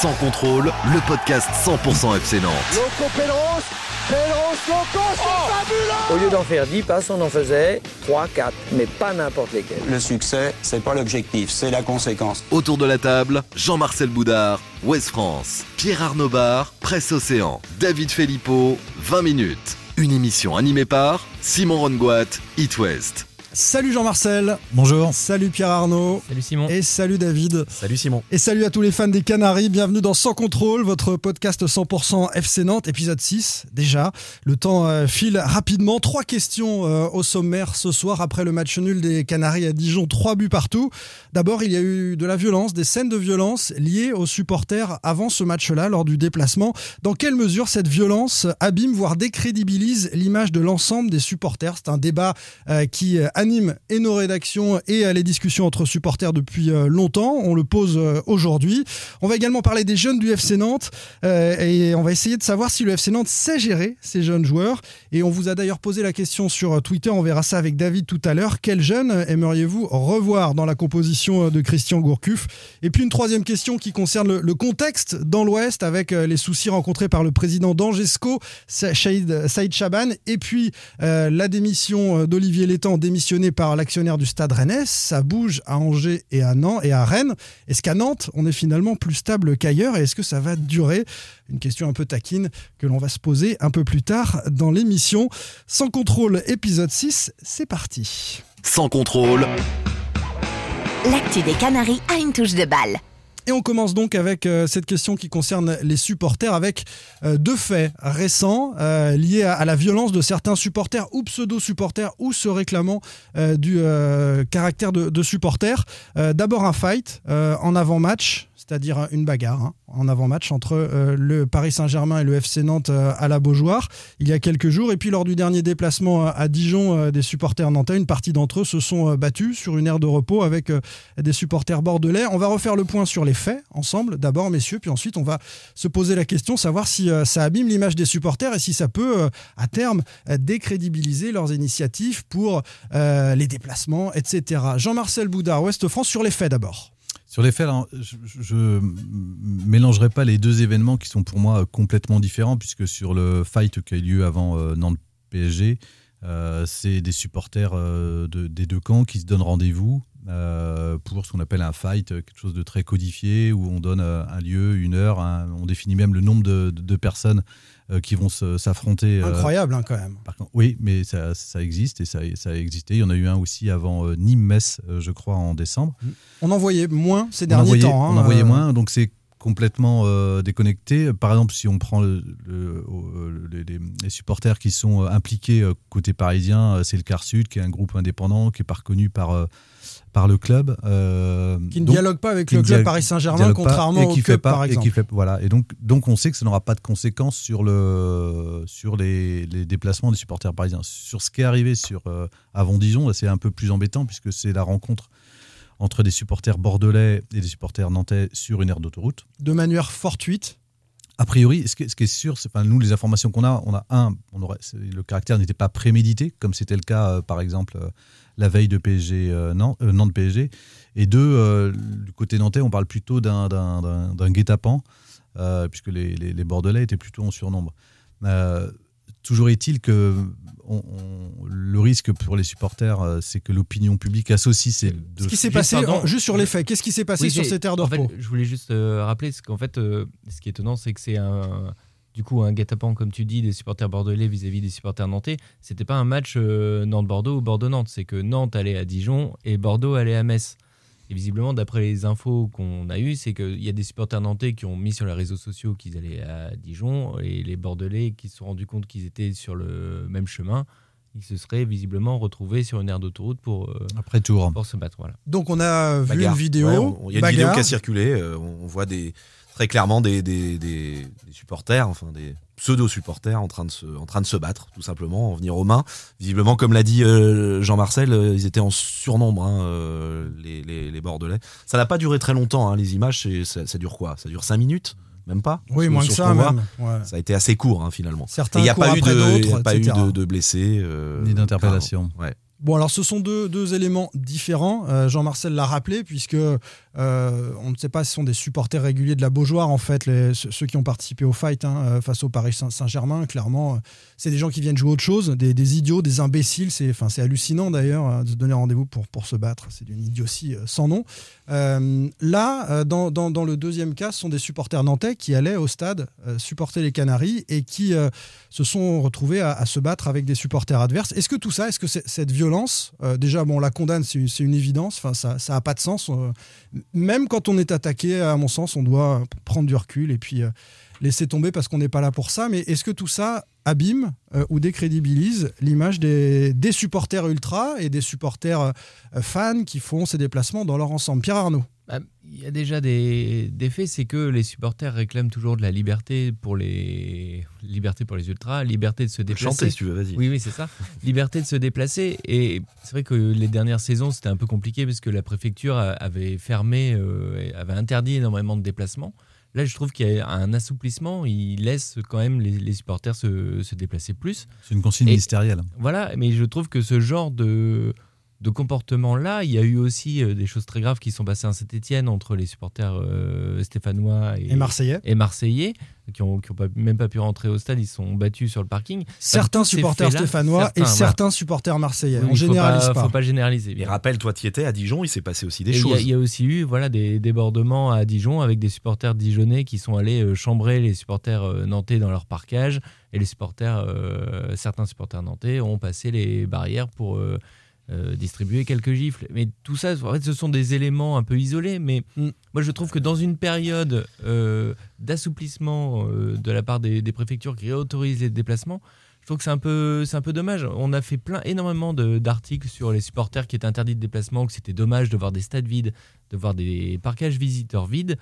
Sans contrôle, le podcast 100% FC Nantes. Loco Loco, c'est fabuleux Au lieu d'en faire 10 passes, on en faisait 3, 4, mais pas n'importe lesquels. Le succès, c'est pas l'objectif, c'est la conséquence. Autour de la table, Jean-Marcel Boudard, Ouest France, Pierre Arnaud Bar, Presse Océan, David Filippo, 20 minutes. Une émission animée par Simon Rongoat, It West. Salut Jean-Marcel. Bonjour. Salut Pierre Arnaud. Salut Simon. Et salut David. Salut Simon. Et salut à tous les fans des Canaries. Bienvenue dans Sans Contrôle, votre podcast 100% FC Nantes, épisode 6 déjà. Le temps euh, file rapidement. Trois questions euh, au sommaire ce soir après le match nul des Canaries à Dijon. Trois buts partout. D'abord, il y a eu de la violence, des scènes de violence liées aux supporters avant ce match-là, lors du déplacement. Dans quelle mesure cette violence abîme, voire décrédibilise l'image de l'ensemble des supporters? C'est un débat euh, qui anime et nos rédactions et les discussions entre supporters depuis longtemps. On le pose aujourd'hui. On va également parler des jeunes du FC Nantes euh, et on va essayer de savoir si le FC Nantes sait gérer ces jeunes joueurs. Et on vous a d'ailleurs posé la question sur Twitter, on verra ça avec David tout à l'heure. Quels jeunes aimeriez-vous revoir dans la composition de Christian Gourcuff? Et puis une troisième question qui concerne le, contexte dans l'Ouest avec les soucis rencontrés par le président d'Angesco, Saïd, Chaban, et puis euh, la démission d'Olivier Létang, par l'actionnaire du Stade Rennais. Ça bouge à Angers et à Nantes et à Rennes. Est-ce qu'à Nantes, on est finalement plus stable qu'ailleurs et est-ce que ça va durer? Une question un peu taquine que l'on va se poser un peu plus tard dans l'émission. Sans contrôle, épisode 6, c'est parti. Sans contrôle. L'actu des Canaries a une touche de balle. Et on commence donc avec euh, cette question qui concerne les supporters, avec euh, deux faits récents euh, liés à, la violence de certains supporters ou pseudo-supporters ou se réclamant du caractère de, de supporters. D'abord un fight en avant-match, c'est-à-dire une bagarre hein, en avant-match entre euh, le Paris Saint-Germain et le FC Nantes euh, à la Beaujoire il y a quelques jours. Et puis lors du dernier déplacement à Dijon euh, des supporters nantais, une partie d'entre eux se sont battus sur une aire de repos avec des supporters bordelais. On va refaire le point sur les faits ensemble, d'abord messieurs, puis ensuite on va se poser la question, savoir si ça abîme l'image des supporters et si ça peut à terme décrédibiliser leurs initiatives pour les déplacements, etc. Jean-Marcel Boudard, Ouest France, sur les faits d'abord. Sur les faits, alors, je ne mélangerai pas les deux événements qui sont pour moi complètement différents, puisque sur le fight qui a eu lieu avant euh, Nantes-PSG, euh, c'est des supporters euh, de, des deux camps qui se donnent rendez-vous euh, pour ce qu'on appelle un fight, quelque chose de très codifié, où on donne un lieu, une heure, on définit même le nombre de personnes qui vont s'affronter. Incroyable hein, quand même. Par contre, oui, mais ça, ça, existe et ça, ça, a existé. Il y en a eu un aussi avant euh, Nîmes-Metz, euh, je crois, en décembre. On en voyait moins ces on derniers temps. Hein, on en voyait moins, donc c'est complètement euh, déconnecté. Par exemple, si on prend le, le, le, les, les, supporters qui sont impliqués côté parisien, c'est le Car Sud, qui est un groupe indépendant, qui n'est pas reconnu par par le club. Euh, qui ne donc, dialogue pas avec le club Paris Saint-Germain, contrairement au club, par exemple. Et qui fait, voilà. Et donc, donc, on sait que ça n'aura pas de conséquences sur, le, sur les, les, déplacements des supporters parisiens. Sur ce qui est arrivé sur, euh, avant Dijon, c'est un peu plus embêtant puisque c'est la rencontre entre des supporters bordelais et des supporters nantais sur une aire d'autoroute. De manière fortuite a priori, ce qui, est sûr, c'est enfin, nous les informations qu'on a, on a un, le caractère n'était pas prémédité, comme c'était le cas euh, par exemple euh, la veille de PSG euh, Nantes PSG, et deux, euh, du côté nantais, on parle plutôt d'un guet-apens, euh, puisque les, Bordelais étaient plutôt en surnombre. Toujours est-il que on, on, le risque pour les supporters, c'est que l'opinion publique associe ces deux. Ce qui s'est passé, pardon, juste sur les faits, qu'est-ce qui s'est passé oui, sur cette aire de repos en fait, Je voulais juste euh, rappeler, qu'en fait, euh, ce qui est étonnant, c'est que c'est un, du coup un guet-apens, comme tu dis, des supporters bordelais vis-à-vis -vis des supporters nantais. C'était pas un match euh, Nantes-Bordeaux ou Bordeaux-Nantes, c'est que Nantes allait à Dijon et Bordeaux allait à Metz. Et visiblement, d'après les infos qu'on a eues, c'est qu'il y a des supporters nantais qui ont mis sur les réseaux sociaux qu'ils allaient à Dijon et les Bordelais qui se sont rendus compte qu'ils étaient sur le même chemin. Ils se seraient visiblement retrouvés sur une aire d'autoroute pour, euh, Après tour. pour se battre. Voilà. Donc on a vu Bagarre. une vidéo. Il ouais, y a une Bagarre. vidéo qui a circulé. Euh, on voit des, très clairement des, des, des, des supporters, enfin des pseudo-supporters en train de se, en train de se battre, tout simplement, en venir aux mains. Visiblement, comme l'a dit euh, Jean-Marcel, euh, ils étaient en surnombre, hein, euh, les, les, les, Bordelais. Ça n'a pas duré très longtemps, hein, les images, ça, ça, dure quoi? Ça dure 5 minutes? Même pas? Oui, moins que ça, même. Ouais. Ça a été assez court, hein, finalement. Certains il n'y a pas eu, de, d'autres, pas eu de, de blessés. Euh, Ni d'interpellation. Ouais. Bon, alors ce sont deux, deux éléments différents. Euh, Jean-Marcel l'a rappelé, puisque euh, on ne sait pas si ce sont des supporters réguliers de la Beaujoire, en fait, ceux qui ont participé au fight hein, euh, face au Paris Saint-Germain. Clairement, c'est des gens qui viennent jouer autre chose, des, idiots, des imbéciles. C'est hallucinant d'ailleurs de se donner rendez-vous pour, pour se battre. C'est d'une idiotie sans nom. Là, dans, dans, le deuxième cas, ce sont des supporters nantais qui allaient au stade supporter les Canaries et qui se sont retrouvés à, se battre avec des supporters adverses. Est-ce que tout ça, est-ce que cette violence euh, déjà, bon, la condamne, c'est une évidence. Ça n'a pas de sens. Euh, même quand on est attaqué, à mon sens, on doit prendre du recul et puis euh, laisser tomber parce qu'on n'est pas là pour ça. Mais est-ce que tout ça abîme ou décrédibilise l'image des, des, supporters ultra et des supporters fans qui font ces déplacements dans leur ensemble Pierre Arnaud bah, il y a déjà des, faits, c'est que les supporters réclament toujours de la liberté pour les liberté pour les ultras, liberté de se déplacer. Chanter si tu veux, vas-y. Oui, oui, c'est ça. liberté de se déplacer. Et c'est vrai que les dernières saisons, c'était un peu compliqué parce que la préfecture avait fermé, euh, avait interdit énormément de déplacements. Là, je trouve qu'il y a un assouplissement. Il laisse quand même les, supporters se, déplacer plus. C'est une consigne ministérielle. Voilà, mais je trouve que ce genre de de comportement-là. Il y a eu aussi euh, des choses très graves qui sont passées à Saint-Etienne entre les supporters euh, stéphanois et, marseillais. et marseillais qui n'ont ont même pas pu rentrer au stade, ils sont battus sur le parking. Certains supporters stéphanois et certains supporters marseillais. on généralise pas. pas. Faut pas généraliser. Et rappelle, toi, tu étais à Dijon, il s'est passé aussi des choses. Il y, a aussi eu voilà, des débordements à Dijon avec des supporters dijonnais qui sont allés euh, chambrer les supporters nantais dans leur parcage. Et les supporters, certains supporters nantais ont passé les barrières pour euh, distribuer quelques gifles. Mais tout ça, en fait, ce sont des éléments un peu isolés. Mais mm. moi, je trouve que dans une période euh, d'assouplissement euh, de la part des, préfectures qui autorisent les déplacements, je trouve que c'est un peu, c'est un peu dommage. On a fait plein, énormément d'articles sur les supporters qui étaient interdits de déplacement, que c'était dommage de voir des stades vides, de voir des parcages visiteurs vides.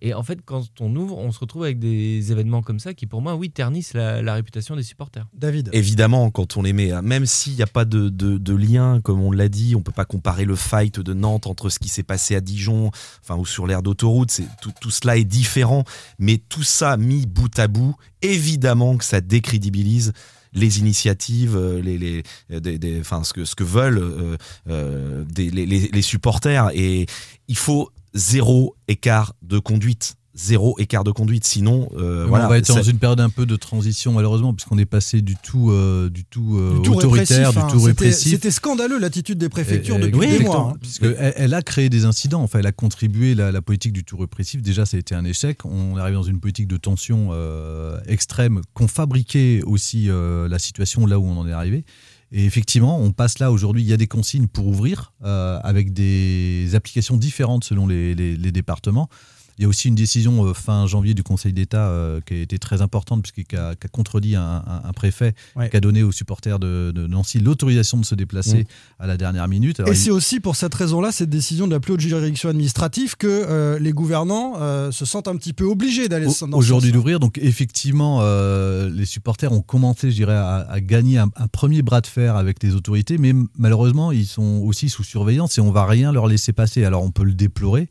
Et en fait, quand on ouvre, on se retrouve avec des événements comme ça qui, pour moi, oui, ternissent la, réputation des supporters. David Évidemment, quand on les met, même s'il n'y a pas de, de, lien, comme on l'a dit, on peut pas comparer le fight de Nantes entre ce qui s'est passé à Dijon, enfin, ou sur l'aire d'autoroute, tout, tout cela est différent. Mais tout ça mis bout à bout, évidemment que ça décrédibilise les initiatives, euh, les, les, des, enfin, ce, que, ce que veulent euh, euh, des, les, les supporters. Et il faut zéro écart de conduite zéro écart de conduite. Sinon, euh, voilà, on va être dans une période un peu de transition malheureusement, puisqu'on est passé du tout, euh, du tout, euh, autoritaire, du tout répressif. C'était scandaleux l'attitude des préfectures depuis oui, des mois. Hein. Puisque elle, a créé des incidents. Enfin, elle a contribué la, la politique du tout répressif. Déjà, ça a été un échec. On arrive dans une politique de tension extrême qu'on fabriquait aussi la situation là où on en est arrivé. Et effectivement, on passe là aujourd'hui, il y a des consignes pour ouvrir avec des applications différentes selon les, les départements. Il y a aussi une décision euh, fin janvier du Conseil d'État euh, qui a été très importante puisqu'il a, a, contredit un, préfet qui a donné aux supporters de, Nancy l'autorisation de se déplacer mm. à la dernière minute. et c'est aussi pour cette raison-là, cette décision de la plus haute juridiction administrative, que euh, les gouvernants se sentent un petit peu obligés d'aller dans Aujourd'hui d'ouvrir, donc effectivement, les supporters ont commencé, je dirais, à, gagner un, un, premier bras de fer avec les autorités, mais malheureusement, ils sont aussi sous surveillance et on va rien leur laisser passer. Alors on peut le déplorer.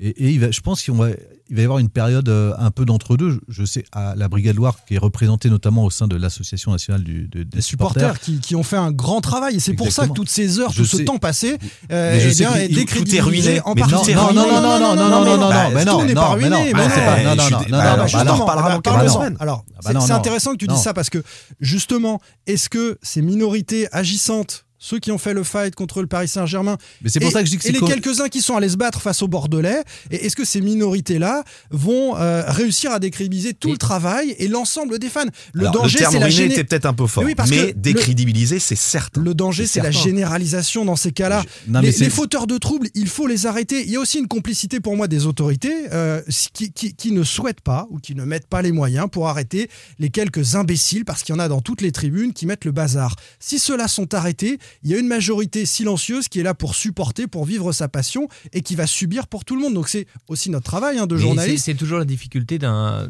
Et, il va, je pense qu'il va, il va y avoir une période euh, un peu d'entre-deux. Je sais, à la Brigade Loire, qui est représentée notamment au sein de l'Association nationale du, des supporters. qui, qui, ont fait un grand travail. Et c'est pour ça que toutes ces heures, tout ce temps passé, euh, eh bien, est tout est ruiné. En partie. Non, non, non, non, non, non, non, non, non, mais non, n'est pas ruiné. Non, non, non, non, on en reparlera dans semaines. Alors, c'est intéressant que tu dises ça parce que, justement, est-ce que ces minorités agissantes ceux qui ont fait le fight contre le Paris Saint-Germain. Mais c'est pour ça que je dis que Et les quelques-uns qui sont allés se battre face aux Bordelais. Et est-ce que ces minorités-là vont euh, réussir à décrédibiliser tout le travail et l'ensemble des fans? Le danger, c'est la était peut-être un peu fort, mais décrédibiliser, c'est certain. Le danger, c'est la généralisation dans ces cas-là. Les, les, fauteurs de troubles, il faut les arrêter. Il y a aussi une complicité pour moi des autorités euh, qui, qui, qui ne souhaitent pas ou qui ne mettent pas les moyens pour arrêter les quelques imbéciles, parce qu'il y en a dans toutes les tribunes qui mettent le bazar. Si ceux-là sont arrêtés, il y a une majorité silencieuse qui est là pour supporter, pour vivre sa passion et qui va subir pour tout le monde. Donc c'est aussi notre travail hein, de journaliste. C'est toujours la difficulté d'un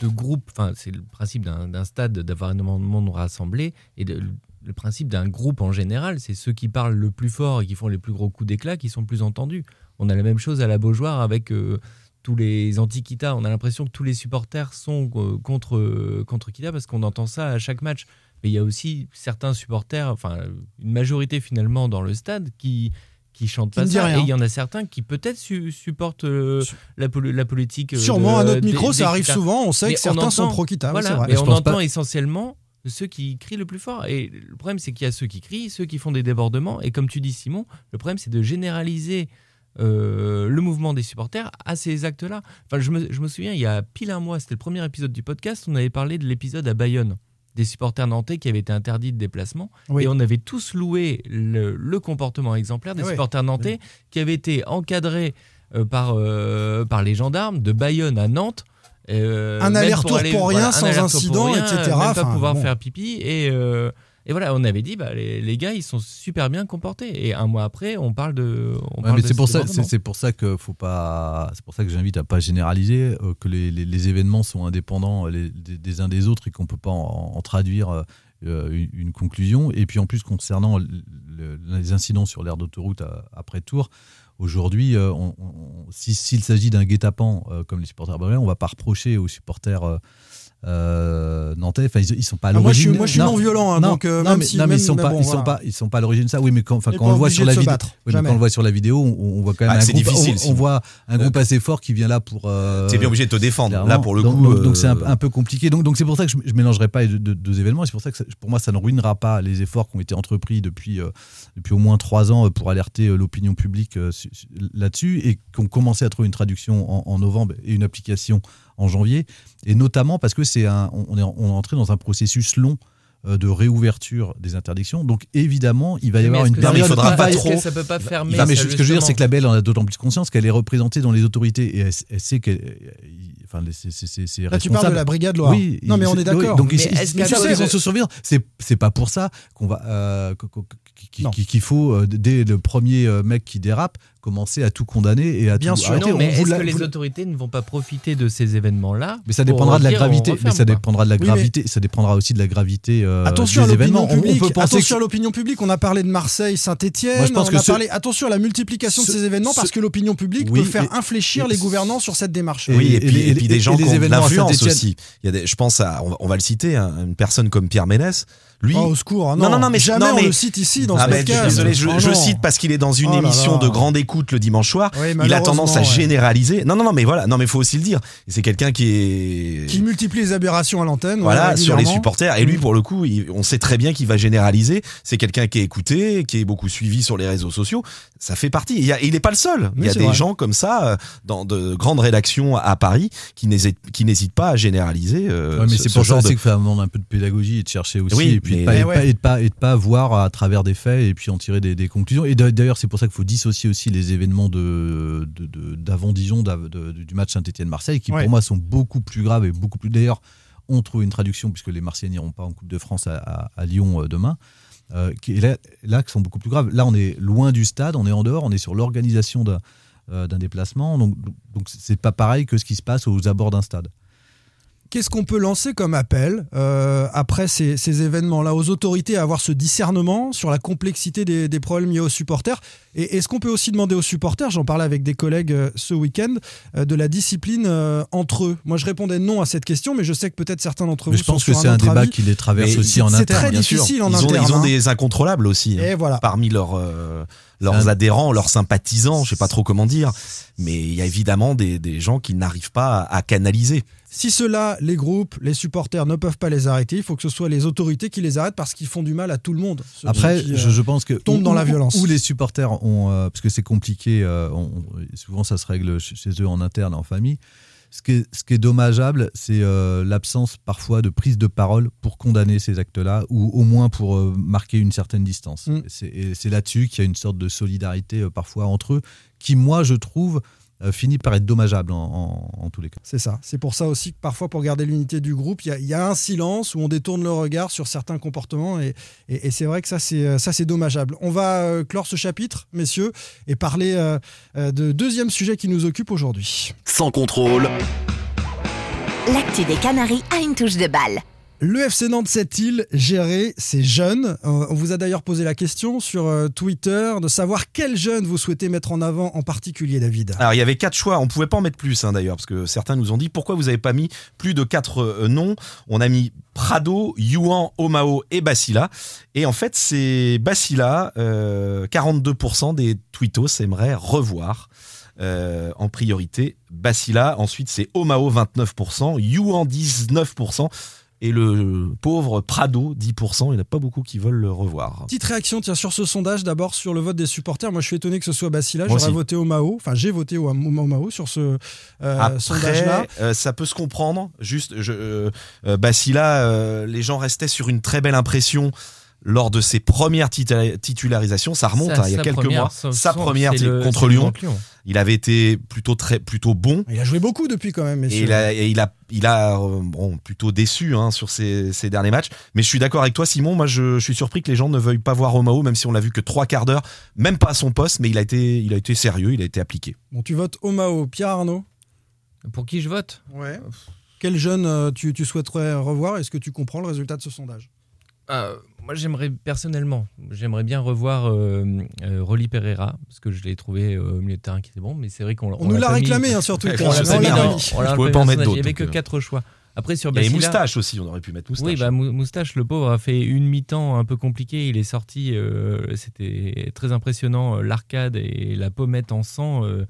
de groupe, enfin c'est le principe d'un stade d'avoir énormément de monde rassemblé et le principe d'un groupe en général, c'est ceux qui parlent le plus fort et qui font les plus gros coups d'éclat qui sont plus entendus. On a la même chose à la Beaujoire avec euh, tous les anti-Kita. On a l'impression que tous les supporters sont euh, contre, contre Kita parce qu'on entend ça à chaque match mais il y a aussi certains supporters, enfin une majorité finalement dans le stade qui qui chantent pas ça. rien. Et il y en a certains qui peut-être su- supportent euh, la, la politique. euh, Sûrement de- à notre micro, des ça arrive souvent. On sait Mais que certains sont entend- pro-Kita. Voilà, mais on entend pas- essentiellement ceux qui crient le plus fort. Et le problème, c'est qu'il y a ceux qui crient, ceux qui font des débordements. Et comme tu dis, Simon, le problème, c'est de généraliser euh, le mouvement des supporters à ces actes-là. Enfin, je me, je me souviens, il y a pile un mois, c'était le premier épisode du podcast, on avait parlé de l'épisode à Bayonne des supporters nantais qui avaient été interdits de déplacement. Oui. Et on avait tous loué le, le comportement exemplaire des Ah supporters nantais qui avaient été encadrés euh, par, euh, par les gendarmes de Bayonne à Nantes. euh, Un aller-retour aller- pour rien, sans incident, etc. Même pas Enfin, pouvoir bon. faire pipi. Et, et voilà, on avait dit, bah, les, les gars, ils sont super bien comportés. Et un mois après, on parle de. Ouais, de c'est pour ça, débordement. c'est c'est pour ça que faut pas, c'est pour ça que j'invite à pas généraliser, euh, que les, les- les événements sont indépendants euh, les- des, des uns des autres et qu'on peut pas en, en traduire euh, une, une conclusion. Et puis en plus concernant le- le- les incidents sur l'aire d'autoroute après Tours, aujourd'hui, si- s'il s'agit d'un guet-apens euh, comme les supporters on va pas reprocher aux supporters. Euh, nantais, enfin ils, ils sont pas à Ah, moi, je suis- l'origine. moi, je suis Non, non violent, hein, non, donc, euh, non, même mais, si- non, mais ils sont mais pas, bon, ils sont voilà. pas, ils sont pas à l'origine de ça. Oui, mais quand, quand on le voit sur la vidéo, oui, quand on le voit sur la vidéo, on, on voit quand même Ah, un c'est groupe, difficile, on, on voit un groupe assez fort qui vient là pour. euh, T'es bien obligé de te défendre. clairement. Là, pour le donc, coup. donc- c'est un, euh, un peu compliqué. Donc donc c'est pour ça que je, je mélangerai pas les deux, deux- deux événements. Et C'est pour ça que ça- pour moi ça ne ruinera pas les efforts qui ont été entrepris depuis euh, depuis au moins trois ans pour alerter l'opinion publique su- su- là-dessus et qu'on commençait à trouver une traduction en, en novembre et une application en janvier. Et notamment parce que c'est un, on est, on est entré dans un processus long de réouverture des interdictions. Donc évidemment, il va y Mais avoir une mais il période. faudra pas va trop- ça peut pas fermer non, mais ça, ce que je veux dire, c'est que la Belle en a d'autant plus conscience qu'elle est représentée dans les autorités et elle, elle sait qu'elle. Enfin, c'est Là, tu parles de la brigade Loire. Oui, non, mais on est d'accord. oui, donc, Mais ils- sais, ils sont de- sur surveillance. C'est c'est pas pour ça qu'on va euh, qu'il faut euh, dès le premier euh, mec qui dérape commencer à tout condamner et à Bien tout sûr. arrêter. Non, mais est-ce que les vous autorités ne vont pas profiter de ces événements-là mais ça dépendra de la gravité. Mais ça dépendra de la Oui, mais- gravité. Ça dépendra aussi de la gravité euh, Attention à des l'opinion événements. On- on publique. peut penser attention que- à l'opinion publique. On a parlé de Marseille, Saint-Etienne. On que a ce- parlé. Attention à la multiplication de ce- ces événements ce- parce que l'opinion publique Oui, peut faire et- infléchir et- les gouvernants sur cette démarche. Et- Oui, et, puis, des gens qui ont de l'influence aussi. Il y a des, je pense à, on va, on va le citer, hein, une personne comme Pierre Ménès. Lui, Oh, au secours. hein, Non, non, non, mais- jamais non, on mais- le cite ici dans Ah ce ben, podcast. désolé, je, Oh, je cite parce qu'il est dans une Oh là émission là. de grande écoute le dimanche soir. Oui, il a tendance à ouais. généraliser. Non, non, non, mais voilà, non, mais faut aussi le dire. C'est quelqu'un qui est Qui multiplie les aberrations à l'antenne. voilà ouais, sur les supporters. Et lui, pour le coup, il- on sait très bien qu'il va généraliser. C'est quelqu'un qui est écouté, qui est beaucoup suivi sur les réseaux sociaux. Ça fait partie. Il y a- il n'est pas le seul. Il y a des vrai. gens comme ça euh, dans de grandes rédactions à Paris qui n'hésitent pas à généraliser. euh, Ouais, mais ce- c'est ce pour ça genre aussi de- qu'il faut demander un peu de pédagogie et de chercher aussi, Oui, et puis de mais- pas, et de ouais. pas, et de pas, et de pas voir à travers des faits et puis en tirer des, des conclusions. Et d'ailleurs, c'est pour ça qu'il faut dissocier aussi les événements de, de- de- d'avant-Dijon, d'av- de- du match Saint-Etienne-Marseille, qui Ouais. pour moi sont beaucoup plus graves et beaucoup plus. D'ailleurs, on trouve une traduction puisque les Marseillais n'iront pas en Coupe de France à, à- à Lyon euh, demain. euh, qui là, là, qui sont beaucoup plus graves. Là, on est loin du stade, on est en dehors, on est sur l'organisation d'un, euh, déplacement. Donc, donc, c'est pas pareil que ce qui se passe aux abords d'un stade. Qu'est-ce qu'on peut lancer comme appel euh, après ces, ces événements-là aux autorités à avoir ce discernement sur la complexité des, des problèmes liés aux supporters? Et est-ce qu'on peut aussi demander aux supporters, j'en parlais avec des collègues euh, ce week-end, euh, de la discipline entre eux? Moi, je répondais non à cette question, mais je sais que peut-être certains d'entre vous Mais je pense sont que c'est un débat avis. qui les traverse Mais aussi en c'est interne. très bien sûr. difficile en ils ont, Ils ont hein. des incontrôlables aussi. hein. Et voilà. parmi leurs, euh, leurs C'est adhérents, leurs sympathisants, je sais pas trop comment dire, mais il y a évidemment des, des gens qui n'arrivent pas à canaliser. Si cela, les groupes, les supporters ne peuvent pas les arrêter, il faut que ce soit les autorités qui les arrêtent parce qu'ils font du mal à tout le monde. Après, qui, euh, je, je pense que tombent où- dans la violence. Où les supporters ont, euh, parce que c'est compliqué, euh, on- souvent ça se règle chez eux en interne, en famille. Ce qui est, ce qui est dommageable, c'est euh, l'absence parfois de prise de parole pour condamner ces actes-là, ou au moins pour euh, marquer une certaine distance. Mm. C'est- Et c'est là-dessus qu'il y a une sorte de solidarité euh, parfois entre eux, qui moi je trouve finit par être dommageable en, en- en tous les cas. C'est ça. C'est pour ça aussi que parfois, pour garder l'unité du groupe, il y a, il y a un silence où on détourne le regard sur certains comportements. Et, et- et c'est vrai que ça, c'est euh, ça, c'est dommageable. On va euh, clore ce chapitre, messieurs, et parler euh, euh, de deuxième sujet qui nous occupe aujourd'hui. Sans contrôle. L'actu des Canaries a une touche de balle. Le FC Nantes sait-il gérer ses jeunes Euh, On vous a d'ailleurs posé la question sur euh, Twitter de savoir quels jeunes vous souhaitez mettre en avant en particulier, David. Alors il y avait quatre choix, on pouvait pas en mettre plus hein, d'ailleurs, parce que certains nous ont dit pourquoi vous avez pas mis plus de quatre euh, noms? On a mis Prado, Yuan, Omao et Basila. Et en fait c'est Basila, euh, 42% des tweetos aimeraient revoir. en priorité Basila, ensuite c'est Omao 29%, Yuan 19% et le pauvre Prado 10%, il n'y en a pas beaucoup qui veulent le revoir. Petite réaction tiens, sur ce sondage, d'abord sur le vote des supporters. Moi, je suis étonné que ce soit Basila. Moi J'aurais voté au Mao. Enfin, j'ai voté au, au Mao sur ce euh, sondage-là. euh, ça peut se comprendre. Juste, je, euh, les gens restaient sur une très belle impression lors de ses premières titularisations. Ça remonte Sa- hein, il y a quelques première, mois. Sa première le- contre Lyon. Il avait été plutôt très, plutôt bon. Il a joué beaucoup depuis quand même, Et messieurs. il a, et il a, il a euh, bon, plutôt déçu hein, sur ses, ses derniers matchs. Mais je suis d'accord avec toi, Simon. Moi, je, je suis surpris que les gens ne veuillent pas voir Omao, même si on l'a vu que trois quarts d'heure, même pas à son poste, mais il a été, il a été sérieux, il a été appliqué. Bon, tu votes au Mao. Pierre Arnaud Pour qui je vote? Ouais. Quel jeune euh, tu, tu souhaiterais revoir? Est-ce que tu comprends le résultat de ce sondage? Ah, Moi, j'aimerais personnellement, j'aimerais bien revoir euh, euh, Rolly Pereira parce que je l'ai trouvé euh, au milieu de terrain qui était bon, mais c'est vrai qu'on On nous l'a pas mis- réclamé hein, sur Twitter. on l'a mis dans- on l'a Je pouvais pas en mettre d'autres, Il y avait que euh. quatre choix. Après sur Il y avait Basila, Moustache aussi, on aurait pu mettre Moustache. Oui, bah, Mou- Moustache, le pauvre, a fait une mi-temps un peu compliquée. Il est sorti, euh, c'était très impressionnant. L'arcade et la pommette en sang. euh,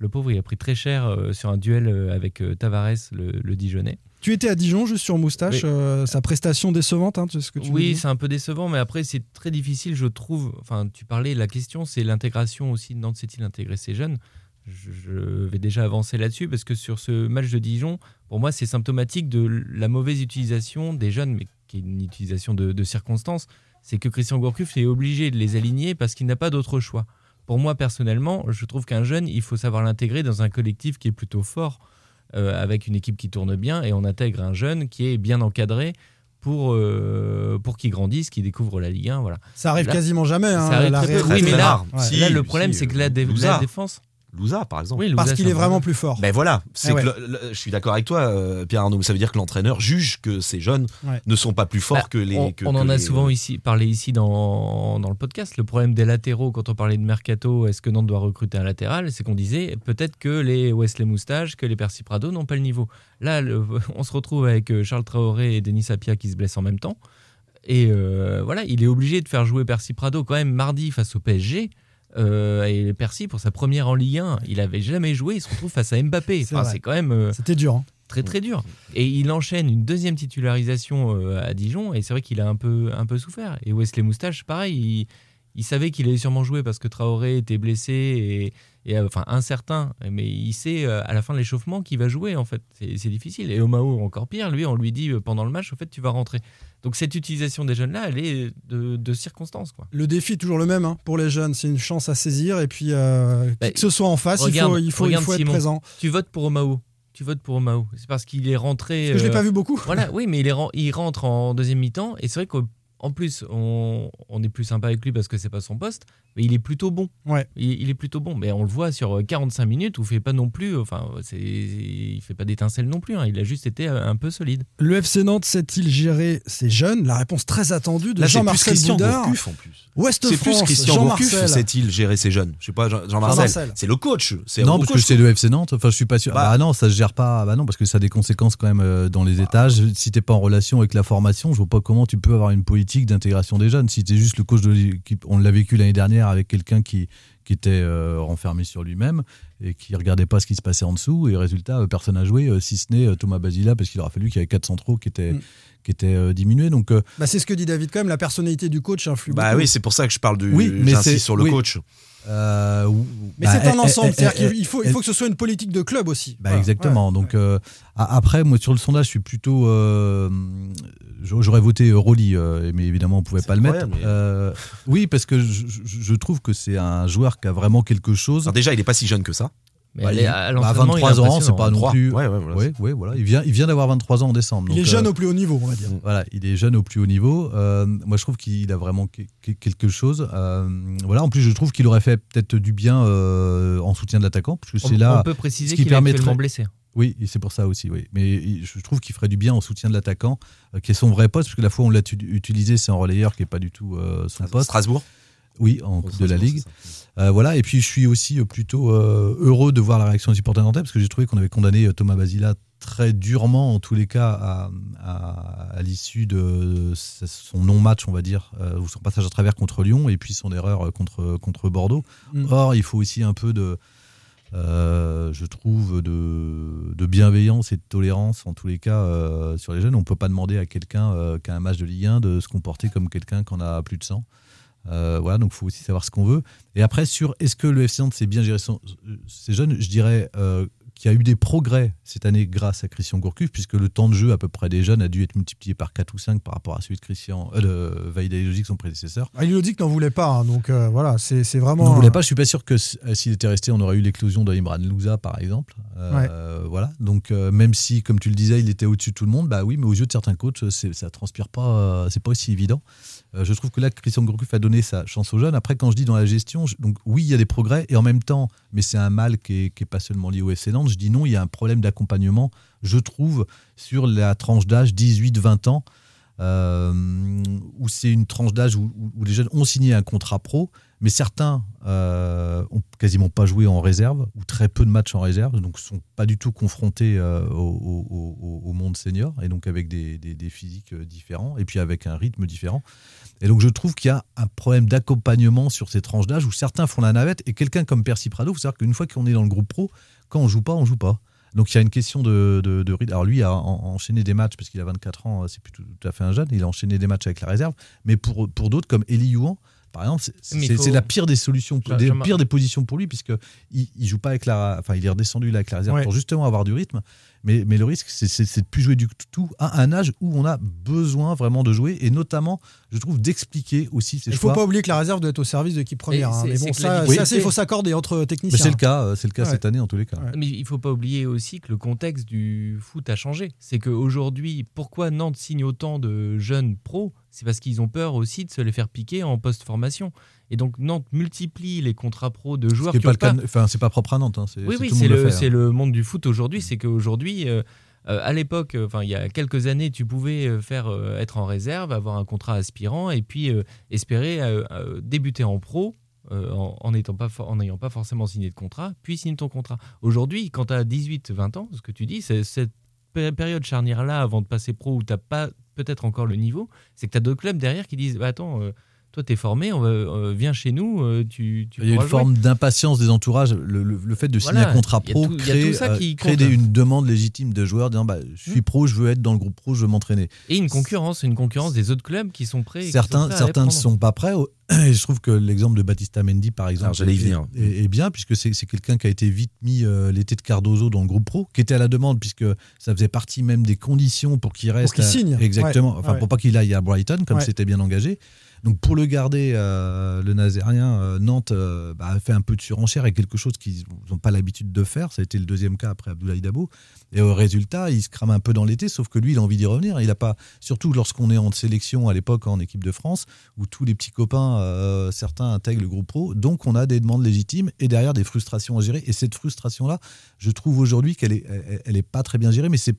le pauvre, il a pris très cher euh, sur un duel euh, avec euh, Tavares, le, le Dijonais. Tu étais à Dijon juste sur Moustache, Oui. euh, sa prestation décevante, hein, ce que tu Oui, c'est un peu décevant, mais après, c'est très difficile, je trouve. Enfin, tu parlais, la question, c'est l'intégration aussi. Nantes sait-il intégrer ces jeunes? Je, je vais déjà avancer là-dessus parce que sur ce match de Dijon, pour moi, c'est symptomatique de la mauvaise utilisation des jeunes, mais qui est une utilisation de, de circonstances. C'est que Christian Gourcuff est obligé de les aligner parce qu'il n'a pas d'autre choix. Pour moi, personnellement, je trouve qu'un jeune, il faut savoir l'intégrer dans un collectif qui est plutôt fort, euh, avec une équipe qui tourne bien, et on intègre un jeune qui est bien encadré pour, euh, pour qu'il grandisse, qu'il découvre la Ligue 1. Voilà. Ça arrive Là- quasiment jamais. hein, Ça arrive la très peu. Oui, mais très là, rare. Ouais. Si, là, le si, problème, c'est que la, dé- Louza. la défense. Louza, par exemple. Oui, Louza, Parce qu'il est vraiment plus fort. Ben voilà, c'est Eh ouais. que le- le- je suis d'accord avec toi, euh, Pierre Arnaud. Ça veut dire que l'entraîneur juge que ces jeunes Ouais. ne sont pas plus forts Bah, que les. on que- on que en a les- souvent ici, parlé ici dans, dans le podcast. Le problème des latéraux, quand on parlait de mercato, est-ce que Nantes doit recruter un latéral? C'est qu'on disait peut-être que les Wesley Moustache, que les Percy Prado n'ont pas le niveau. Là, le- on se retrouve avec euh, Charles Traoré et Denis Sapia qui se blessent en même temps. Et euh, voilà, il est obligé de faire jouer Percy Prado quand même mardi face au PSG. Euh, et Percy, pour sa première en Ligue 1, il avait jamais joué. Il se retrouve face à Mbappé. C'est Enfin, quand même. euh, C'était dur. hein. très très dur. Et il enchaîne une deuxième titularisation euh, à Dijon et c'est vrai qu'il a un peu, un peu souffert. Et Wesley Moustache, pareil, il, il savait qu'il allait sûrement jouer parce que Traoré était blessé et, et, euh, enfin incertain, mais il sait euh, à la fin de l'échauffement qu'il va jouer en fait. C'est difficile. Et Omao encore pire, lui on lui dit euh, pendant le match, au fait tu vas rentrer. Donc cette utilisation des jeunes là, elle est de, de circonstance quoi. Le défi est toujours le même hein, pour les jeunes. C'est une chance à saisir. Et puis, euh, Bah, que ce soit en face, regarde- il faut, il faut, il faut être présent. Tu votes pour Omao. Tu votes pour Omao. C'est parce qu'il est rentré. Parce que je l'ai pas vu beaucoup. Voilà, oui, mais il, est il rentre en deuxième mi-temps et c'est vrai qu'en plus, on, on est plus sympa avec lui parce que c'est pas son poste, mais il est plutôt bon. Ouais. Il, il est plutôt bon, mais on le voit sur 45 minutes où il fait pas non plus, enfin, c'est, il fait pas d'étincelle non plus. hein. il a juste été euh, un peu solide. Le FC Nantes sait-il gérer ses jeunes? La réponse très attendue de Jean-Marcel Christian Boudard. Gourcuff en plus. Ouest C'est plus Christian Gourcuff, Jean-Marcel. sait-il gérer ses jeunes? Je sais pas, Jean- Jean-Marcel. C'est le coach. C'est Non, parce coach, que c'est le FC Nantes. Enfin, je suis pas sûr. Bah- Bah, non, ça se gère pas. Bah non, parce que ça a des conséquences quand même euh, dans les étages. Si t'es pas en relation avec la formation, je vois pas comment tu peux avoir une politique d'intégration des jeunes. Si t'es juste le coach de l'équipe, on l'a vécu l'année dernière avec quelqu'un qui qui était euh, renfermé sur lui-même et qui regardait pas ce qui se passait en dessous. Et résultat, euh, personne n'a joué, euh, si ce n'est euh, Thomas Basila, parce qu'il aura fallu qu'il y avait quatre centraux qui étaient Mm. qui étaient euh, diminués. Donc euh, Bah, c'est ce que dit David quand même. La personnalité du coach influe Bah beaucoup. oui, c'est pour ça que je parle du. Oui, mais j'insiste c'est- sur le oui. coach. Euh, Mais bah, c'est un elle- ensemble. C'est-à-dire elle- qu'il faut, il faut que ce soit une politique de club aussi. Bah Voilà. exactement. Ouais. Donc euh, après, moi sur le sondage, je suis plutôt. euh, J'aurais voté Rolly, euh, mais évidemment on pouvait pas le mettre. mais- Euh, oui, parce que je, je- je trouve que c'est un joueur qui a vraiment quelque chose. Alors déjà, il est pas si jeune que ça. Mais Bah, elle il- est- à bah, l'entraînement, il est 23 ans, c'est pas non plus. Ouais, ouais, voilà. Ouais, ouais, voilà. Il vient, il vient d'avoir 23 ans en décembre. Il est jeune euh, au plus haut niveau, on va dire. Voilà, il est jeune au plus haut niveau. Euh, moi, je trouve qu'il a vraiment que- que- quelque chose. Euh, voilà, en plus, je trouve qu'il aurait fait peut-être du bien euh, en soutien de l'attaquant, parce que c'est là. on peut préciser ce qui qu'il est permettrait- actuellement blessé. Oui, c'est pour ça aussi, oui. Mais je trouve qu'il ferait du bien en soutien de l'attaquant, euh, qui est son vrai poste, parce que la fois où on l'a utilisé, c'est en relayeur qui n'est pas du tout euh, son poste. Strasbourg Oui, en Coupe de la Ligue. Euh, voilà, et puis je suis aussi euh, plutôt euh, heureux de voir la réaction des supporters nantais, parce que j'ai trouvé qu'on avait condamné Thomas Basila très durement, en tous les cas, à, à- à l'issue de son non-match, on va dire, euh, ou son passage à travers contre Lyon, et puis son erreur contre, contre Bordeaux. Mm. Or, il faut aussi un peu de, euh, je trouve, de, de bienveillance et de tolérance, en tous les cas, euh, sur les jeunes. On ne peut pas demander à quelqu'un euh, qui a un match de Ligue 1 de se comporter comme quelqu'un qui en a plus de 100. Euh, voilà, donc il faut aussi savoir ce qu'on veut. Et après, sur est-ce que le FC Nantes bien gérer son- ses jeunes, je dirais euh, y a eu des progrès cette année grâce à Christian Gourcuff, puisque le temps de jeu à peu près des jeunes a dû être multiplié par 4 ou 5 par rapport à celui de Christian euh, de Vaïda Logique, son prédécesseur. Ah, n'en voulait pas, hein, donc euh, voilà, c'est vraiment. On ne voulait pas, je suis pas sûr que euh, s'il était resté, on aurait eu l'éclosion de Imran Louza, par exemple. Euh, Voilà. Donc, euh, même si, comme tu le disais, il était au-dessus de tout le monde, bah oui, mais aux yeux de certains coachs, ça transpire pas, euh, c'est pas aussi évident. Euh, je trouve que là, Christian Gourcuff a donné sa chance aux jeunes. Après, quand je dis dans la gestion, je- donc oui, il y a des progrès, et en même temps, mais c'est un mal qui est, qui est pas seulement lié au FC je dis non, il y a un problème d'accompagnement, je trouve, sur la tranche d'âge 18-20 ans, où c'est une tranche d'âge où, les jeunes ont signé un contrat pro, mais certains euh, ont quasiment pas joué en réserve, ou très peu de matchs en réserve, donc sont pas du tout confrontés euh, au, monde senior, et donc avec des, physiques euh, différents, et puis avec un rythme différent. Et donc je trouve qu'il y a un problème d'accompagnement sur ces tranches d'âge, où certains font la navette, et quelqu'un comme Percy Prado, faut savoir qu'une fois qu'on est dans le groupe pro, quand on joue pas, on joue pas. Donc il y a une question de, de, de. Alors lui a en- enchaîné des matchs, parce qu'il a 24 ans, c'est plus tout, tout à fait un jeune, il a enchaîné des matchs avec la réserve, mais pour, pour d'autres, comme Eli Youan, par exemple, c'est- faut- la pire des solutions, Jean- des Jean-Marc- pires des positions pour lui, puisque il, il joue pas avec la, enfin il est redescendu là avec la réserve Ouais. pour justement avoir du rythme. Mais, mais le risque, c'est- de plus jouer du tout à un âge où on a besoin vraiment de jouer, et notamment, je trouve, d'expliquer aussi ces Il ne faut choix. pas oublier que la réserve doit être au service de l'équipe première. Et hein, mais bon, ça, il faut s'accorder entre techniciens. c'est le cas, euh, c'est le cas Ouais. cette année en tous les cas. Ouais. Mais il faut pas oublier aussi que le contexte du foot a changé. C'est qu'aujourd'hui, pourquoi Nantes signe autant de jeunes pros C'est parce qu'ils ont peur aussi de se les faire piquer en post-formation. Et donc Nantes multiplie les contrats pros de joueurs qui est qui pas pas... Enfin, c'est pas propre à Nantes. hein, c'est- Oui, c'est oui, c'est le, c'est hein. le monde du foot aujourd'hui. C'est qu'aujourd'hui, euh, euh, à l'époque, enfin il y a quelques années, tu pouvais euh, faire euh, être en réserve, avoir un contrat aspirant et puis espérer débuter en pro. en n'étant pas en n'ayant pas forcément signé de contrat, puis signe ton contrat. Aujourd'hui, quand tu as 18-20 ans, ce que tu dis, c'est cette période charnière-là avant de passer pro où tu pas peut-être encore le niveau, c'est que tu d'autres clubs derrière qui disent bah, Attends, euh, toi, tu es formé, on va, euh, viens chez nous, euh, tu, tu Il y a une jouer. forme d'impatience des entourages. Le, le- le fait de signer Voilà, un contrat pro tout- crée, euh, crée des- une demande légitime de joueurs disant bah, Je suis pro, je veux être dans le groupe pro, je veux m'entraîner. Et une concurrence, une concurrence des autres clubs qui sont prêts. sont Certains, prêts ne sont pas prêts. Et je trouve que l'exemple de Batista Mendy, par exemple, Alors, est- venir. est, est bien, puisque c'est c'est quelqu'un qui a été vite mis euh, l'été de Cardozo dans le groupe pro, qui était à la demande, puisque ça faisait partie même des conditions pour qu'il reste. qu'il à- signe. Exactement. Ouais, Enfin, ouais. pour pas qu'il aille à Brighton, comme Ouais. c'était bien engagé. Donc, pour le garder, euh, le Nazérien, euh, Nantes euh, bah, a fait un peu de surenchère et quelque chose qu'ils n'ont pas l'habitude de faire. Ça a été le deuxième cas après Abdoulaye Dabo. Et au résultat, il se crame un peu dans l'été, sauf que lui, il a envie d'y revenir. Il pas, surtout lorsqu'on est en sélection à l'époque en équipe de France, où tous les petits copains, certains intègrent le groupe pro. Donc, on a des demandes légitimes et derrière des frustrations à gérer. Et cette frustration-là, je trouve aujourd'hui qu'elle est, elle, pas très bien gérée, mais c'est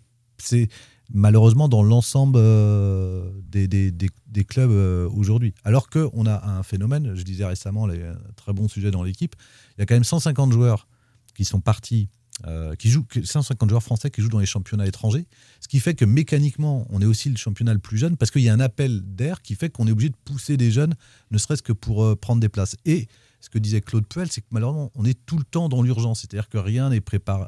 malheureusement dans l'ensemble euh, des, des- des- clubs euh, aujourd'hui. Alors qu'on a un phénomène, je disais récemment, un très bon sujet dans l'équipe, il y a quand même 150 joueurs qui sont partis, euh, qui jouent, que- 150 joueurs français qui jouent dans les championnats étrangers, ce qui fait que mécaniquement, on est aussi le championnat le plus jeune, parce qu'il y a un appel d'air qui fait qu'on est obligé de pousser des jeunes, ne serait-ce que pour euh, prendre des places. Et ce que disait Claude Puel, c'est que malheureusement, on est tout le temps dans l'urgence, c'est-à-dire que rien n'est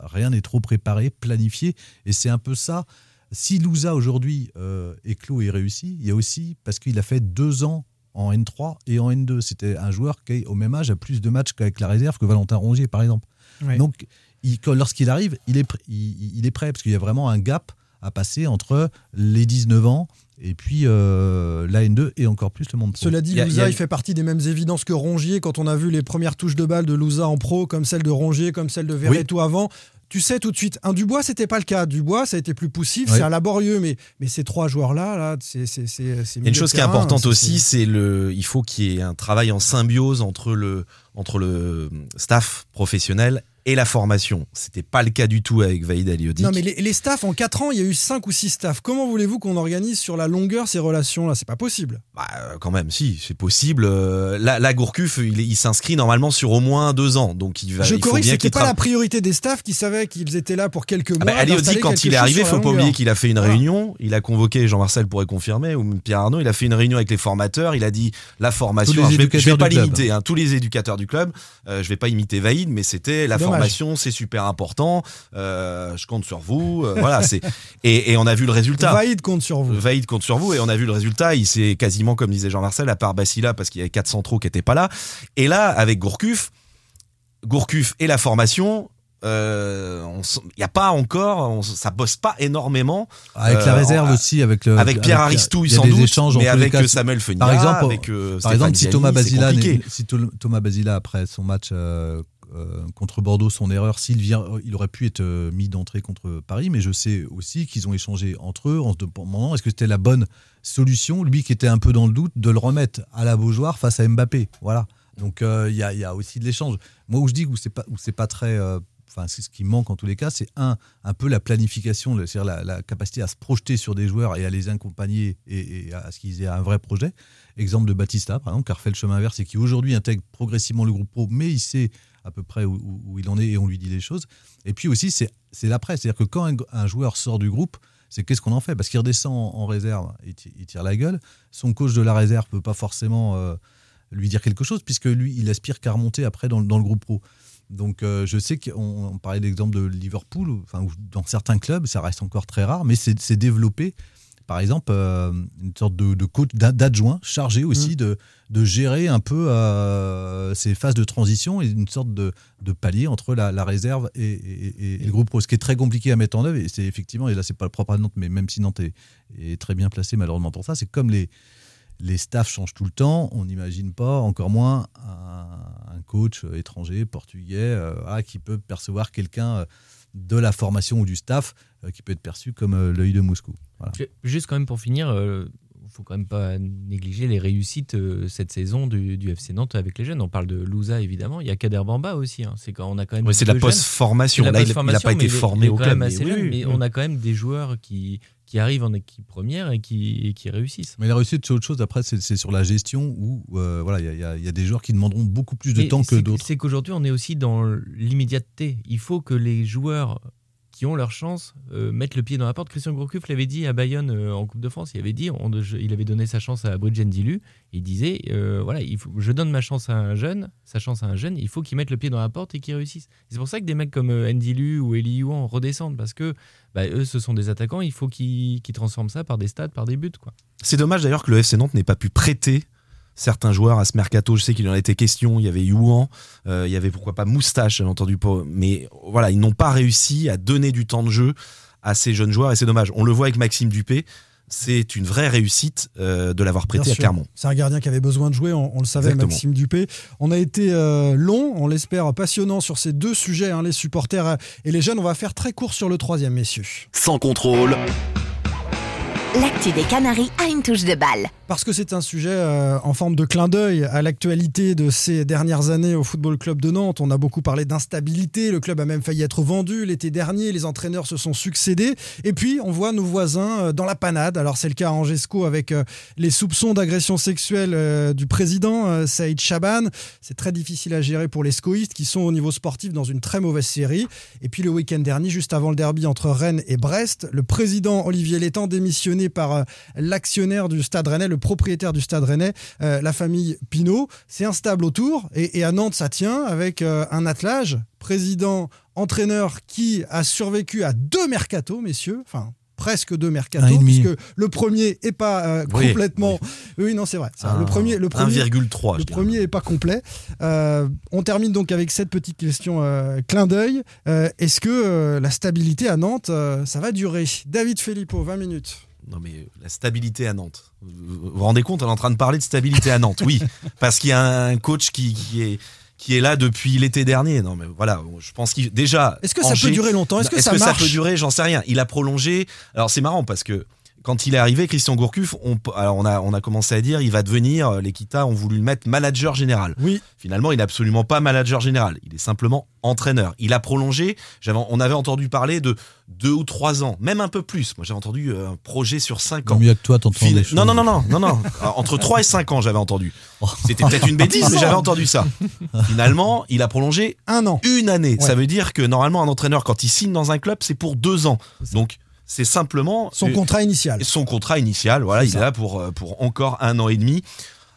rien n'est trop préparé, planifié, et c'est un peu ça. Si Louza aujourd'hui euh, éclos et réussi, il y a aussi parce qu'il a fait deux ans en N3 et en N2. C'était un joueur qui, au même âge, a plus de matchs qu'avec la réserve que Valentin Rongier, par exemple. Donc, lorsqu'il arrive, il est, pr- il, il est prêt, parce qu'il y a vraiment un gap à passer entre les 19 ans et puis euh, la N2 et encore plus le monde pro. Cela dit, Louza, il y a- il fait partie des mêmes évidences que Rongier. Quand on a vu les premières touches de balle de Louza en pro, comme celle de Rongier, comme celle de Verretou avant, tu sais tout de suite. Un Dubois, c'était pas le cas. Dubois, ça a été plus poussif, Ouais. c'est un laborieux, mais, mais ces trois joueurs-là, là, c'est une chose qui est importante aussi, c'est- c'est le, il faut qu'il y ait un travail en symbiose entre le, entre le staff professionnel et la formation. C'était pas le cas du tout avec Vaïd Aliodic. Non, mais les, les staffs, en 4 ans, il y a eu 5 ou 6 staffs. Comment voulez-vous qu'on organise sur la longueur ces relations-là C'est pas possible. Bah, euh, quand même, si, c'est possible. Euh, Là, là Gourcuff, il, il s'inscrit normalement sur au moins deux ans. Donc, il va. Je il faut corrige, bien c'était pas tra- la priorité des staffs qui savaient qu'ils étaient là pour quelques mois. Ah bah, Ali d'installer Odi, quand il est arrivé, sur la faut pas oublier qu'il a fait une Voilà. réunion. Il a convoqué Jean-Marcel pourrait confirmer ou Pierre Arnaud. Il a fait une réunion avec les formateurs. Il a dit la formation. Tous les Alors, je vais, je vais pas l'imiter. Hein, tous les éducateurs du club. Euh, je vais pas imiter Vaïd, mais c'était la Dommage. formation, c'est super important. Euh, je compte sur vous. Euh, voilà, c'est et, et on a vu le résultat. Vaïd compte sur vous. Vaïd compte sur vous et on a vu le résultat. Il s'est quasiment, comme disait Jean-Marcel, à part Bacilla parce qu'il y avait quatre centraux qui étaient pas là. Et là, avec Gourcuff, Gourcuff et la formation, euh, il n'y a pas encore, on, ça bosse pas énormément. Avec Euh, la réserve en- aussi, avec le, avec Pierre Aristouille sans des doute, échanges mais avec cas, euh, Samuel Fenia, par exemple, avec euh, Par exemple, si Thomas Basila, si Tho- Thomas Basila après son match euh, euh, contre Bordeaux, son erreur, s'il vient, il aurait pu être euh, mis d'entrée contre Paris, mais je sais aussi qu'ils ont échangé entre eux en se demandant est-ce que c'était la bonne solution, lui qui était un peu dans le doute, de le remettre à la Beaujoire face à Mbappé. Voilà. Donc euh, il y, y a aussi de l'échange. Moi où je dis où c'est pas où c'est pas très euh, Enfin, ce qui manque en tous les cas, c'est un, un peu la planification, c'est-à-dire la, capacité à se projeter sur des joueurs et à les accompagner et, à ce qu'ils aient un vrai projet. Exemple de Batista, par exemple, qui a refait le chemin inverse et qui aujourd'hui intègre progressivement le groupe pro, mais il sait à peu près où, il en est et on lui dit les choses. Et puis aussi, c'est l'après. C'est-à-dire que quand un, joueur sort du groupe, c'est qu'est-ce qu'on en fait? Parce qu'il redescend en, réserve, il, ti- il tire la gueule. Son coach de la réserve peut pas forcément euh, lui dire quelque chose, puisque lui, il aspire qu'à remonter après dans, dans le groupe pro. Donc euh, je sais qu'on on parlait d'exemple de Liverpool, où- enfin, où dans certains clubs, ça reste encore très rare, mais c'est c'est développé. Par exemple, euh, une sorte de, de coach d'a- d'adjoint chargé aussi de, de gérer un peu euh, ces phases de transition et une sorte de, de palier entre la, la réserve et, et- et le groupe pro. Ce qui est très compliqué à mettre en œuvre, et c'est effectivement, et là c'est pas le propre à Nantes, mais même si Nantes est, est très bien placé malheureusement pour ça, c'est comme les, les staffs changent tout le temps, on n'imagine pas, encore moins, un, un coach étranger, portugais, euh, voilà, qui peut percevoir quelqu'un euh, de la formation ou du staff euh, qui peut être perçu comme euh, l'œil de Moscou. Voilà. Juste quand même pour finir, il faut quand même pas négliger les réussites euh, cette saison du, du FC Nantes avec les jeunes. On parle de Louza évidemment, il y a Kader Bamba aussi. hein. C'est quand on a quand même. Ouais, c'est de la post-formation. Là, il- il a post-formation, pas été mais il est- formé il est au club, mais jeune, oui, mais oui. on a quand même des joueurs qui, qui arrivent en équipe première et qui, et qui réussissent. Mais la réussite, c'est autre chose. Après, c'est sur la gestion où euh, voilà, il y a- y, des joueurs qui demanderont beaucoup plus de temps que d'autres. C'est qu'aujourd'hui, on est aussi dans l'immédiateté. Il faut que les joueurs ont leur chance euh, mettent le pied dans la porte. Christian Gourcuff l'avait dit à Bayonne euh, en Coupe de France. Il avait dit, il avait donné sa chance à Bridget Dilu. Il disait, euh, voilà, je donne ma chance à un jeune, sa chance à un jeune. Il faut qu'il mette le pied dans la porte et qu'il réussisse. C'est pour ça que des mecs comme euh, Ndilu ou Eli Youan redescendent parce que bah, eux, ce sont des attaquants. Il faut qu'ils transforment ça par des stats, par des buts, quoi. C'est dommage d'ailleurs que le FC Nantes n'ait pas pu prêter certains joueurs à ce mercato. Je sais qu'il en a été question. Il y avait Youan, euh, il y avait pourquoi pas Moustache, j'ai entendu. pas- Mais voilà, ils n'ont pas réussi à donner du temps de jeu à ces jeunes joueurs et c'est dommage. On le voit avec Maxime Dupé. C'est une vraie réussite euh, de l'avoir prêté à. Clermont. C'est un gardien qui avait besoin de jouer, on, on le savait, Exactement. Maxime Dupé. On a été euh, long, on l'espère passionnant sur ces deux sujets, hein, les supporters et les jeunes. On va faire très court sur le troisième, messieurs. Sans contrôle, L'actu des Canaries a une touche de balle. Parce que c'est un sujet euh, en forme de clin d'œil à l'actualité de ces dernières années au Football Club de Nantes. On a beaucoup parlé d'instabilité. Le club a même failli être vendu l'été dernier. Les entraîneurs se sont succédés. Et puis, on voit nos voisins euh, dans la panade. Alors, c'est le cas à Angesco avec euh, les soupçons d'agression sexuelle du président Saïd Chaban. C'est très difficile à gérer pour les scoïstes qui sont au niveau sportif dans une très mauvaise série. Et puis, le week-end dernier, juste avant le derby entre Rennes et Brest, le président Olivier Létang démissionné par l'actionnaire du Stade Rennais, le propriétaire du Stade Rennais, euh, la famille Pinault. C'est instable autour et, et à Nantes, ça tient avec euh, un attelage, président, entraîneur qui a survécu à deux mercatos, messieurs. Enfin, presque deux demi. puisque le premier est pas euh, Oui, complètement. Oui, non, c'est vrai. vrai. le premier, le premier, 1,3. le premier est pas complet. Euh, on termine donc avec cette petite question euh, clin d'œil. Est-ce que la stabilité à Nantes, ça va durer? David Filippo, 20 minutes. Non mais la stabilité à Nantes. Vous vous rendez compte, on est en train de parler de stabilité à Nantes. Oui, parce qu'il y a un coach qui, qui est qui est là depuis l'été dernier. Non mais voilà, je pense qu'il déjà. Est-ce que ça Angers- peut durer longtemps? Est-ce que, ça que ça marche? peut durer? J'en sais rien. Il a prolongé. Alors c'est marrant parce que quand il est arrivé, Christian Gourcuff, on, alors on a, on a commencé à dire, il va devenir, euh, l'Equita ont voulu le mettre manager général. Oui. Finalement, il n'est absolument pas manager général. Il est simplement entraîneur. Il a prolongé. On avait entendu parler de deux ou trois ans, même un peu plus. Moi, j'ai entendu euh, un projet sur cinq ans. Mieux que toi, t'entends. Non, non, non, non, non, non. Alors, Entre 3 et 5 ans, j'avais entendu. C'était peut-être une bêtise, mais j'avais entendu ça. Finalement, il a prolongé Un an. une année. Ouais. Ça veut dire que normalement, un entraîneur, quand il signe dans un club, c'est pour deux ans. Donc, c'est simplement Son euh, contrat initial. son contrat initial. Voilà, il est là pour, euh, pour encore un an et demi.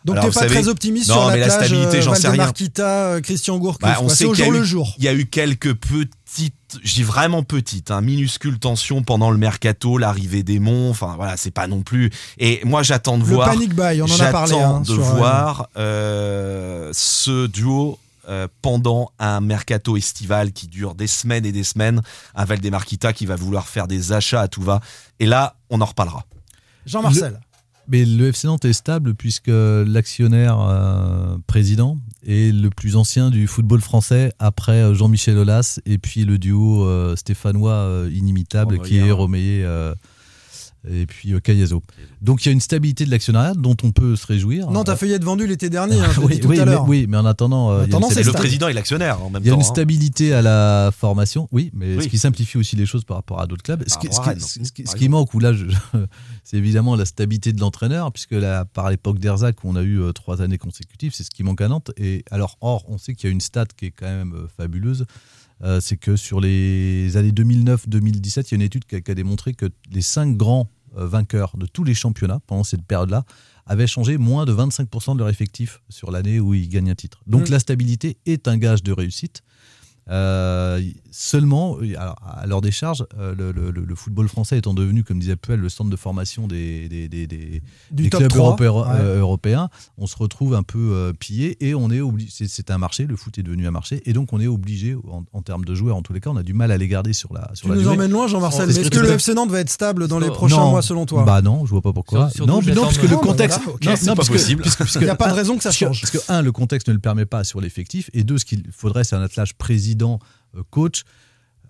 Donc t'es pas savez- très optimiste Non, sur la mais la stabilité, euh, j'en sais rien. Valdemarquita, euh, Christian Gourcuff. Bah, on sait au jour eu- le jour. Il y a eu quelques petites, dis vraiment petites, hein, minuscules tensions pendant le mercato, l'arrivée des monts. Enfin voilà, c'est pas non plus. Et moi, j'attends de Le voir. panic buy, on en a parlé. J'attends hein, de sur, euh, voir euh, ce duo euh, pendant un mercato estival qui dure des semaines et des semaines. Un Valdemarquita qui va vouloir faire des achats à tout va. Et là, on en reparlera. Jean-Marcel. Mais le FC Nantes est stable puisque l'actionnaire euh, président est le plus ancien du football français après Jean-Michel Aulas et puis le duo euh, stéphanois euh, inimitable qui Romeyer. est euh, et puis euh, Cayazo. Donc il y a une stabilité de l'actionnariat dont on peut se réjouir. Non, t'as failli être vendu l'été dernier, hein, je oui, dit tout oui, à mais, l'heure. oui, mais en attendant, euh, attendant, c'est Et le président est l'actionnaire en même il y a temps. une hein. stabilité à la formation, oui, mais Oui. ce qui simplifie aussi les choses par rapport à d'autres clubs. Ce qui, ce rapport à qui- Rennes, ce qui- par ce qui exemple. manque, ou là, c'est évidemment la stabilité de l'entraîneur, puisque là, par l'époque d'Erzac, où on a eu euh, trois années consécutives, c'est ce qui manque à Nantes. Et alors, or, on sait qu'il y a une stat qui est quand même euh, fabuleuse. euh, c'est que sur les années 2009-2017, il y a une étude qui a, qui a démontré que les cinq grands euh, vainqueurs de tous les championnats pendant cette période-là avaient changé moins de 25% de leur effectif sur l'année où ils gagnent un titre. Donc Mm. la stabilité est un gage de réussite. Euh, seulement, alors, à l'heure des charges, euh, le, le- football français étant devenu, comme disait Puel, le centre de formation des, des, des- des- Du des top clubs 3, européens, ouais. euh, européens, on se retrouve un peu euh, pillé et on est obligé. C'est, un marché, le foot est devenu un marché, et donc on est obligé, en, en termes de joueurs, en tous les cas, on a du mal à les garder sur la sur Tu la nous durée. emmènes loin, Jean-Marcel. Est-ce ce que que le FC Nantes va être stable dans les prochains Non. mois, selon toi? Bah non, je vois pas pourquoi. Sur- non, non, parce que le bah contexte. voilà, non, C'est pas parce possible. Il n'y a pas de raison que ça change. Parce que, un, le contexte ne le permet pas sur l'effectif, et deux, ce qu'il faudrait, c'est un attelage président-coach.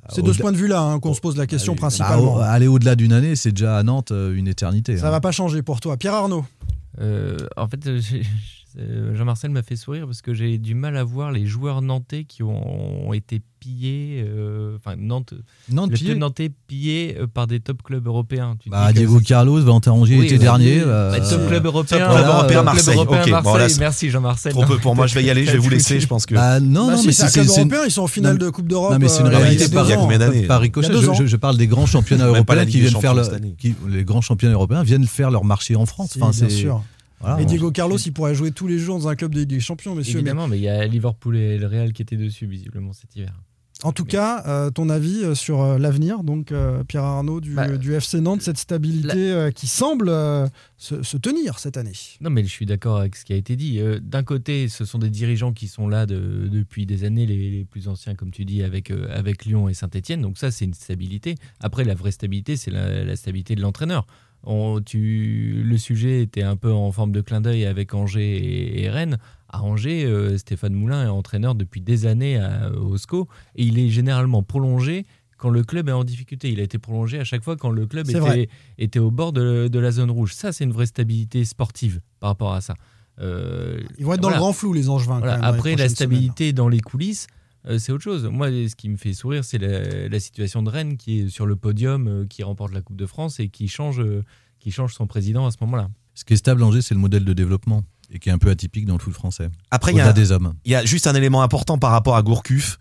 C'est de ce point de vue-là hein, qu'on se pose la question Bah, principalement. au- aller au-delà d'une année, c'est déjà à Nantes euh, une éternité. Ça hein. va pas changer pour toi. Pierre Arnaud. Euh, en fait, euh, euh, Jean-Marcel m'a fait sourire parce que j'ai du mal à voir les joueurs nantais qui ont, ont été pillés, euh, enfin Nantes, Nantes, le pillé. club nantais pillé euh, par des top clubs européens. Tu Bah, Diego Carlos, Valentin Rongier Oui, l'été dernier. euh, Bah, top club européen, club voilà, européen, top Marseille. club européen, Ok, bon, Marseille. là, c'est- Merci Jean-Marcel. Trop peu pour moi, je vais y aller, je vais vous laisser, je pense que. bah, non, Bah non, si, mais c'est club une- européen, ils sont en finale de Coupe d'Europe. Non, mais c'est une euh, réalité par, ricochet. Je, parle des grands championnats européens qui viennent faire les grands championnats européens viennent faire leur marché en France. Bien c'est- sûr. Voilà, Et. Diego Carlos, il pourrait jouer tous les jours dans un club des, des champions, messieurs. Évidemment, mais il y a Liverpool et le Real qui étaient dessus visiblement cet hiver. En tout cas, euh, ton avis euh, sur euh, l'avenir, donc euh, Pierre Arnaud du, Bah, du FC Nantes, cette stabilité qui semble se, se tenir cette année. Non, mais je suis d'accord avec ce qui a été dit. D'un côté, ce sont des dirigeants qui sont là de- depuis des années, les, les plus anciens, comme tu dis, avec, avec Lyon et Saint-Etienne. Donc ça, c'est une stabilité. Après, la vraie stabilité, c'est la, la stabilité de l'entraîneur. On- tu- le sujet était un peu en forme de clin d'œil avec Angers et, et Rennes. À Angers, euh, Stéphane Moulin est entraîneur depuis des années à, au SCO et il est généralement prolongé quand le club est en difficulté. Il a été prolongé à chaque fois quand le club était, était au bord de, de la zone rouge. Ça, c'est une vraie stabilité sportive par rapport à ça. Euh, Ils vont être dans le grand flou, les Angevins. Voilà. Après, la stabilité dans les coulisses, euh, c'est autre chose. Moi, ce qui me fait sourire, c'est la, la situation de Rennes qui est sur le podium, euh, qui remporte la Coupe de France et qui change, euh, qui change son président à ce moment-là. Ce qui est stable, Angers, c'est le modèle de développement et qui est un peu atypique dans le foot français. Après, il y a, des hommes. il y a juste un élément important par rapport à Gourcuff.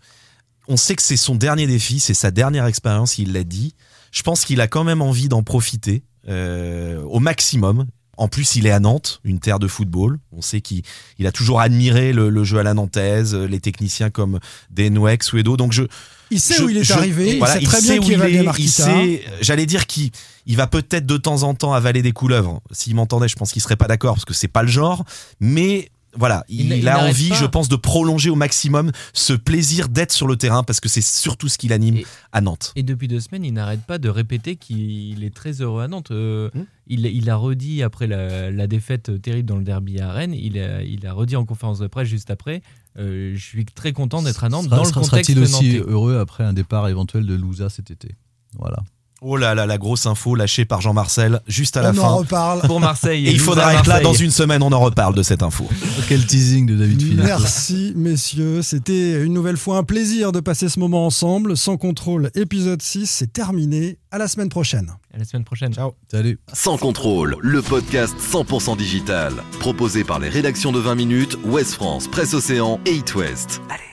On sait que c'est son dernier défi, c'est sa dernière expérience, il l'a dit. Je pense qu'il a quand même envie d'en profiter euh, au maximum. En plus, il est à Nantes, une terre de football. On sait qu'il il a toujours admiré le, le jeu à la nantaise, les techniciens comme Denweck, Suedo. Donc je, Il sait je- où il est je- arrivé, voilà, il sait très bien où il est, il Valdemarquita. sait, j'allais dire qu'il il va peut-être de temps en temps avaler des couleuvres. S'il m'entendait, je pense qu'il serait pas d'accord parce que c'est pas le genre. Mais voilà, Il il, n'a- il a envie, pas. je pense, de prolonger au maximum ce plaisir d'être sur le terrain parce que c'est surtout ce qui l'anime Et- à Nantes. Et depuis deux semaines, il n'arrête pas de répéter qu'il est très heureux à Nantes. Euh, Hmm. il, il a redit après la, la défaite terrible dans le derby à Rennes, il a, il a redit en conférence de presse juste après euh, Je suis très content d'être à Nantes Sera- dans le sera- contexte Sera-t-il aussi nantais. heureux après un départ éventuel de Louza cet été? Voilà. Oh là là, la grosse info lâchée par Jean-Marcel juste à la On fin. en reparle. Pour Marseille. Et il faudra être là dans une semaine, on en reparle de cette info. Quel teasing de David Philippe. Merci messieurs, c'était une nouvelle fois un plaisir de passer ce moment ensemble. Sans contrôle, épisode 6, c'est terminé. À la semaine prochaine. À la semaine prochaine. Ciao. Salut. Sans contrôle, le podcast 100% digital. Proposé par les rédactions de 20 minutes, Ouest France, Presse Océan et It West. Allez.